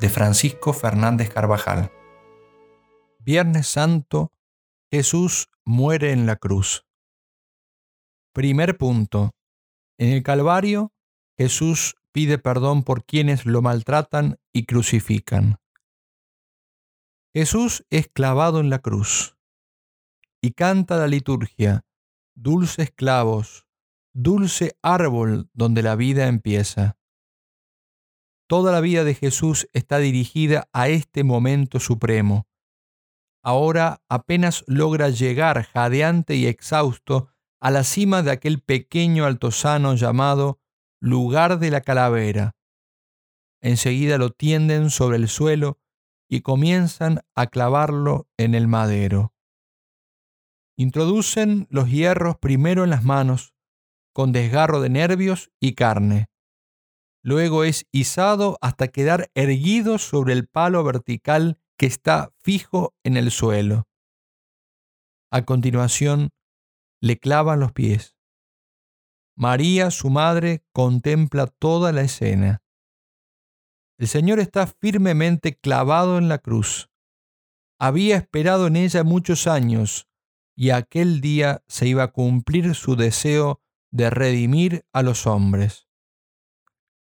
de Francisco Fernández Carvajal. Viernes Santo, Jesús muere en la cruz. Primer punto. En el Calvario, Jesús pide perdón por quienes lo maltratan y crucifican. Jesús es clavado en la cruz y canta la liturgia, dulces clavos, dulce árbol donde la vida empieza. Toda la vida de Jesús está dirigida a este momento supremo. Ahora apenas logra llegar jadeante y exhausto a la cima de aquel pequeño altozano llamado lugar de la calavera. Enseguida lo tienden sobre el suelo y comienzan a clavarlo en el madero. Introducen los hierros primero en las manos, con desgarro de nervios y carne. Luego es izado hasta quedar erguido sobre el palo vertical que está fijo en el suelo. A continuación, le clavan los pies. María, su madre, contempla toda la escena. El Señor está firmemente clavado en la cruz. Había esperado en ella muchos años y aquel día se iba a cumplir su deseo de redimir a los hombres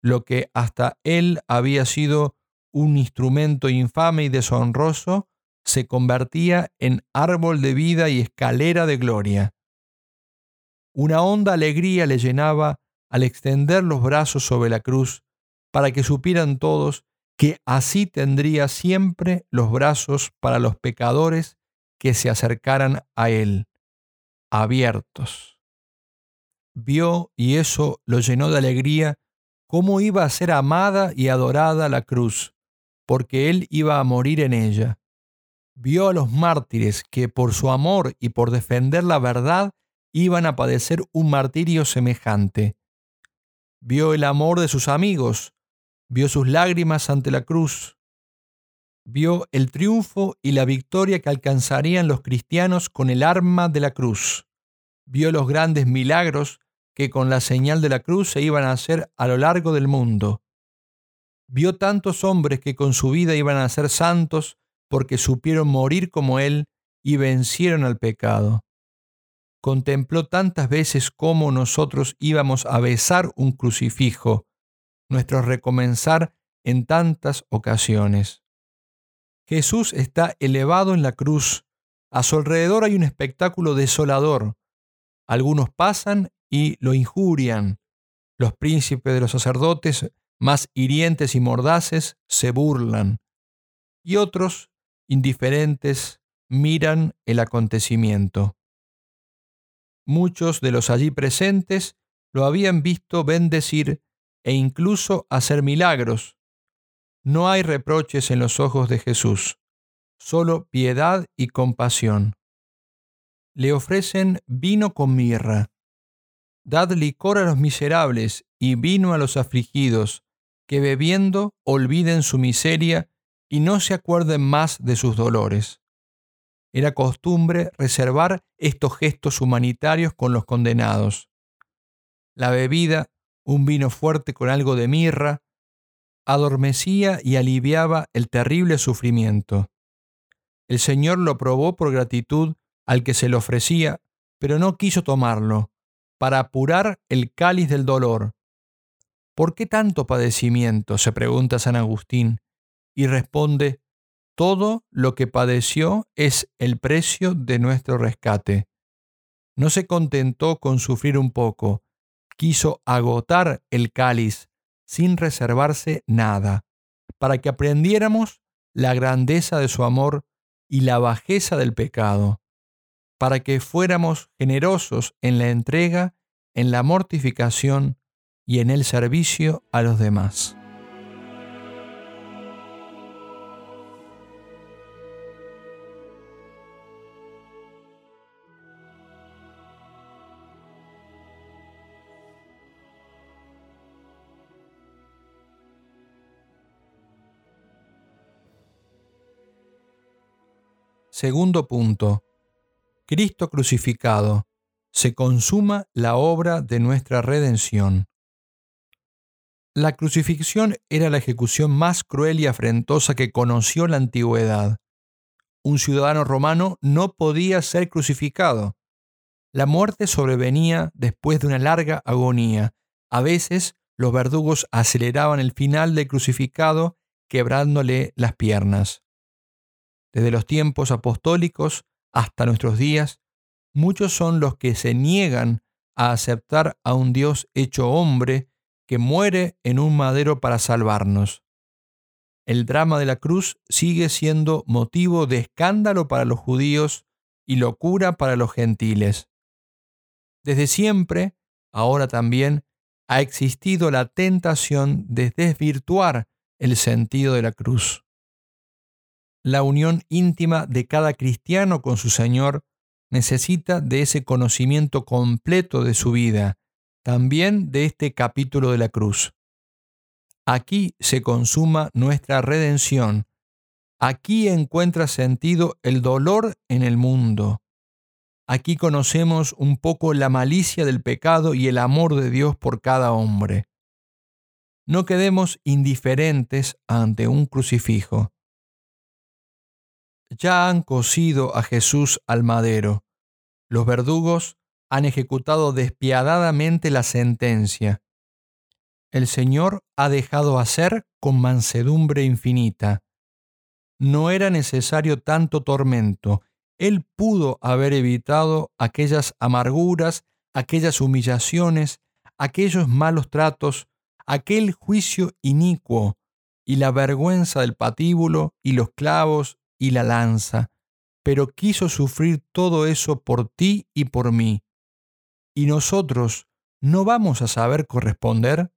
lo que hasta él había sido un instrumento infame y deshonroso, se convertía en árbol de vida y escalera de gloria. Una honda alegría le llenaba al extender los brazos sobre la cruz, para que supieran todos que así tendría siempre los brazos para los pecadores que se acercaran a él, abiertos. Vio y eso lo llenó de alegría cómo iba a ser amada y adorada la cruz, porque Él iba a morir en ella. Vio a los mártires que por su amor y por defender la verdad iban a padecer un martirio semejante. Vio el amor de sus amigos, vio sus lágrimas ante la cruz, vio el triunfo y la victoria que alcanzarían los cristianos con el arma de la cruz, vio los grandes milagros que con la señal de la cruz se iban a hacer a lo largo del mundo. Vio tantos hombres que con su vida iban a ser santos porque supieron morir como Él y vencieron al pecado. Contempló tantas veces cómo nosotros íbamos a besar un crucifijo, nuestro recomenzar en tantas ocasiones. Jesús está elevado en la cruz. A su alrededor hay un espectáculo desolador. Algunos pasan y lo injurian. Los príncipes de los sacerdotes, más hirientes y mordaces, se burlan. Y otros, indiferentes, miran el acontecimiento. Muchos de los allí presentes lo habían visto bendecir e incluso hacer milagros. No hay reproches en los ojos de Jesús, solo piedad y compasión. Le ofrecen vino con mirra. Dad licor a los miserables y vino a los afligidos, que bebiendo olviden su miseria y no se acuerden más de sus dolores. Era costumbre reservar estos gestos humanitarios con los condenados. La bebida, un vino fuerte con algo de mirra, adormecía y aliviaba el terrible sufrimiento. El Señor lo probó por gratitud al que se lo ofrecía, pero no quiso tomarlo, para apurar el cáliz del dolor. ¿Por qué tanto padecimiento? se pregunta San Agustín, y responde, todo lo que padeció es el precio de nuestro rescate. No se contentó con sufrir un poco, quiso agotar el cáliz sin reservarse nada, para que aprendiéramos la grandeza de su amor y la bajeza del pecado, para que fuéramos generosos en la entrega, en la mortificación y en el servicio a los demás. Segundo punto. Cristo crucificado. Se consuma la obra de nuestra redención. La crucifixión era la ejecución más cruel y afrentosa que conoció la antigüedad. Un ciudadano romano no podía ser crucificado. La muerte sobrevenía después de una larga agonía. A veces los verdugos aceleraban el final del crucificado quebrándole las piernas. Desde los tiempos apostólicos hasta nuestros días, muchos son los que se niegan a aceptar a un Dios hecho hombre que muere en un madero para salvarnos. El drama de la cruz sigue siendo motivo de escándalo para los judíos y locura para los gentiles. Desde siempre, ahora también, ha existido la tentación de desvirtuar el sentido de la cruz la unión íntima de cada cristiano con su Señor necesita de ese conocimiento completo de su vida, también de este capítulo de la cruz. Aquí se consuma nuestra redención. Aquí encuentra sentido el dolor en el mundo. Aquí conocemos un poco la malicia del pecado y el amor de Dios por cada hombre. No quedemos indiferentes ante un crucifijo ya han cosido a Jesús al madero. Los verdugos han ejecutado despiadadamente la sentencia. El Señor ha dejado hacer con mansedumbre infinita. No era necesario tanto tormento. Él pudo haber evitado aquellas amarguras, aquellas humillaciones, aquellos malos tratos, aquel juicio inicuo y la vergüenza del patíbulo y los clavos y la lanza, pero quiso sufrir todo eso por ti y por mí. ¿Y nosotros no vamos a saber corresponder?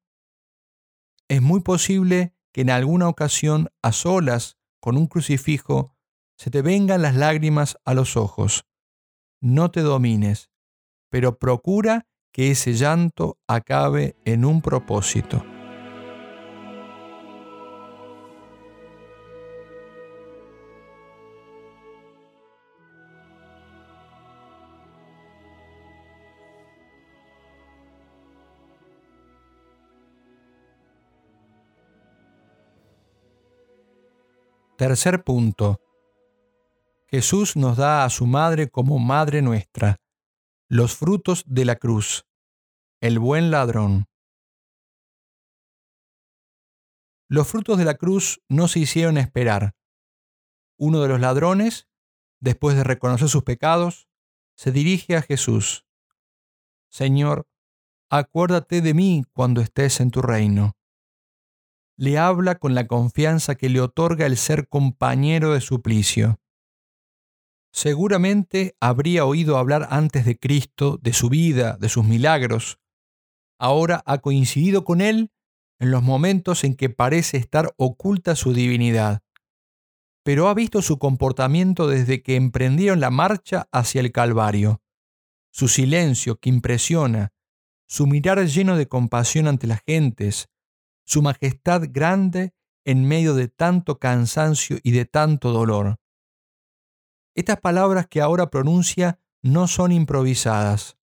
Es muy posible que en alguna ocasión, a solas, con un crucifijo, se te vengan las lágrimas a los ojos. No te domines, pero procura que ese llanto acabe en un propósito. Tercer punto. Jesús nos da a su madre como madre nuestra, los frutos de la cruz, el buen ladrón. Los frutos de la cruz no se hicieron esperar. Uno de los ladrones, después de reconocer sus pecados, se dirige a Jesús. Señor, acuérdate de mí cuando estés en tu reino le habla con la confianza que le otorga el ser compañero de suplicio. Seguramente habría oído hablar antes de Cristo, de su vida, de sus milagros. Ahora ha coincidido con él en los momentos en que parece estar oculta su divinidad. Pero ha visto su comportamiento desde que emprendieron la marcha hacia el Calvario. Su silencio que impresiona, su mirar lleno de compasión ante las gentes, su majestad grande en medio de tanto cansancio y de tanto dolor. Estas palabras que ahora pronuncia no son improvisadas,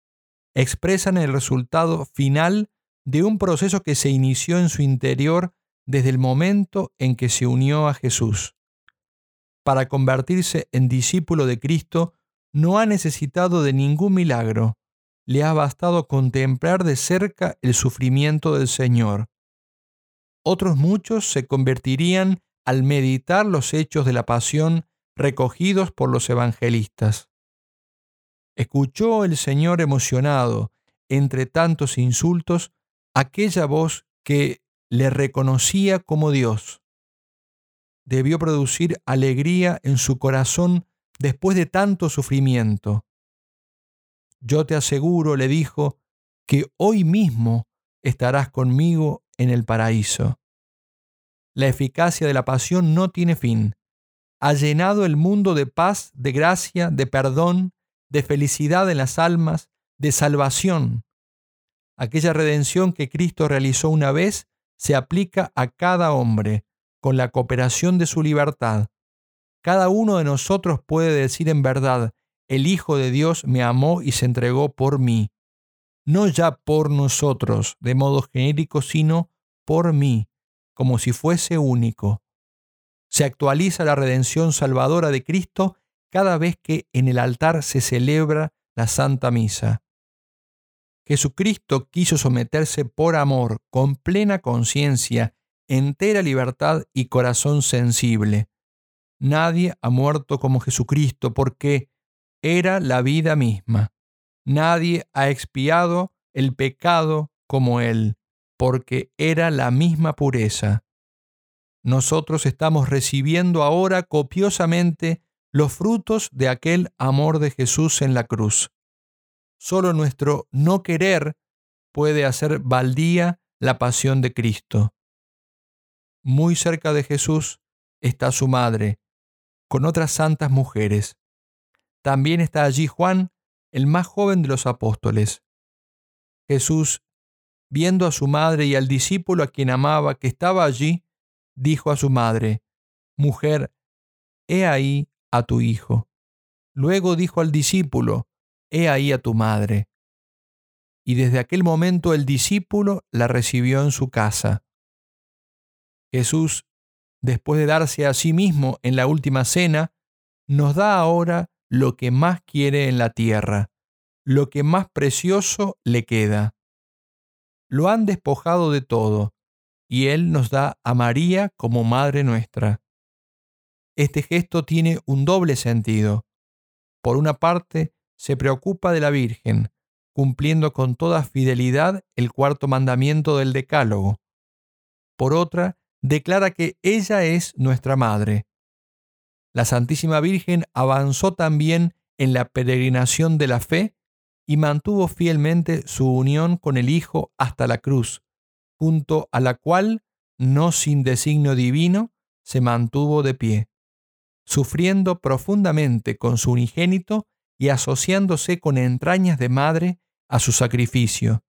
expresan el resultado final de un proceso que se inició en su interior desde el momento en que se unió a Jesús. Para convertirse en discípulo de Cristo no ha necesitado de ningún milagro, le ha bastado contemplar de cerca el sufrimiento del Señor. Otros muchos se convertirían al meditar los hechos de la pasión recogidos por los evangelistas. Escuchó el Señor emocionado, entre tantos insultos, aquella voz que le reconocía como Dios. Debió producir alegría en su corazón después de tanto sufrimiento. Yo te aseguro, le dijo, que hoy mismo estarás conmigo en el paraíso. La eficacia de la pasión no tiene fin. Ha llenado el mundo de paz, de gracia, de perdón, de felicidad en las almas, de salvación. Aquella redención que Cristo realizó una vez se aplica a cada hombre, con la cooperación de su libertad. Cada uno de nosotros puede decir en verdad, el Hijo de Dios me amó y se entregó por mí. No ya por nosotros, de modo genérico, sino por mí, como si fuese único. Se actualiza la redención salvadora de Cristo cada vez que en el altar se celebra la Santa Misa. Jesucristo quiso someterse por amor, con plena conciencia, entera libertad y corazón sensible. Nadie ha muerto como Jesucristo porque era la vida misma. Nadie ha expiado el pecado como Él, porque era la misma pureza. Nosotros estamos recibiendo ahora copiosamente los frutos de aquel amor de Jesús en la cruz. Solo nuestro no querer puede hacer baldía la pasión de Cristo. Muy cerca de Jesús está su madre, con otras santas mujeres. También está allí Juan, el más joven de los apóstoles. Jesús, viendo a su madre y al discípulo a quien amaba que estaba allí, dijo a su madre, Mujer, he ahí a tu hijo. Luego dijo al discípulo, He ahí a tu madre. Y desde aquel momento el discípulo la recibió en su casa. Jesús, después de darse a sí mismo en la última cena, nos da ahora lo que más quiere en la tierra, lo que más precioso le queda. Lo han despojado de todo, y Él nos da a María como Madre nuestra. Este gesto tiene un doble sentido. Por una parte, se preocupa de la Virgen, cumpliendo con toda fidelidad el cuarto mandamiento del Decálogo. Por otra, declara que ella es nuestra Madre. La Santísima Virgen avanzó también en la peregrinación de la fe y mantuvo fielmente su unión con el Hijo hasta la cruz, junto a la cual, no sin designio divino, se mantuvo de pie, sufriendo profundamente con su unigénito y asociándose con entrañas de madre a su sacrificio,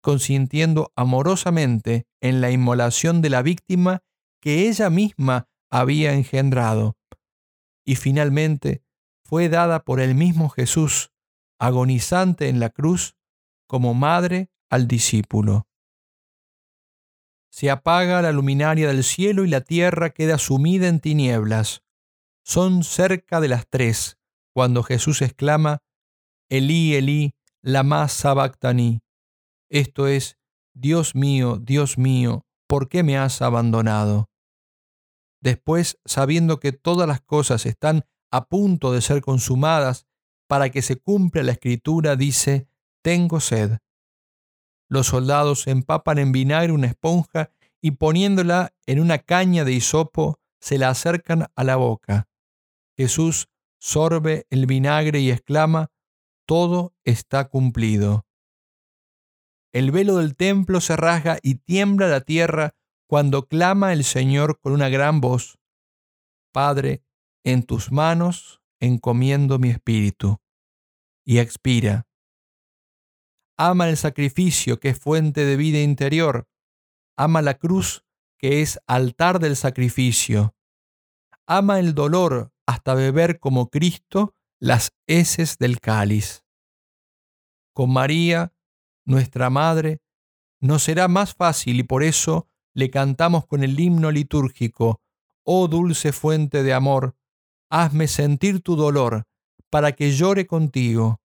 consintiendo amorosamente en la inmolación de la víctima que ella misma había engendrado y finalmente fue dada por el mismo Jesús, agonizante en la cruz, como madre al discípulo. Se apaga la luminaria del cielo y la tierra queda sumida en tinieblas. Son cerca de las tres cuando Jesús exclama, Elí, Elí, lama sabactani. Esto es, Dios mío, Dios mío, ¿por qué me has abandonado? Después, sabiendo que todas las cosas están a punto de ser consumadas para que se cumpla la escritura, dice, tengo sed. Los soldados empapan en vinagre una esponja y poniéndola en una caña de hisopo, se la acercan a la boca. Jesús sorbe el vinagre y exclama, todo está cumplido. El velo del templo se rasga y tiembla la tierra cuando clama el Señor con una gran voz, Padre, en tus manos encomiendo mi espíritu, y expira. Ama el sacrificio que es fuente de vida interior, ama la cruz que es altar del sacrificio. Ama el dolor hasta beber como Cristo las heces del cáliz. Con María, nuestra Madre, nos será más fácil y por eso le cantamos con el himno litúrgico, Oh dulce fuente de amor, hazme sentir tu dolor, para que llore contigo.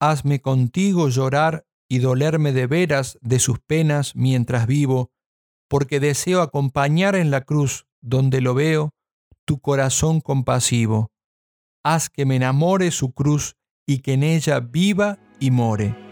Hazme contigo llorar y dolerme de veras de sus penas mientras vivo, porque deseo acompañar en la cruz, donde lo veo, tu corazón compasivo. Haz que me enamore su cruz y que en ella viva y more.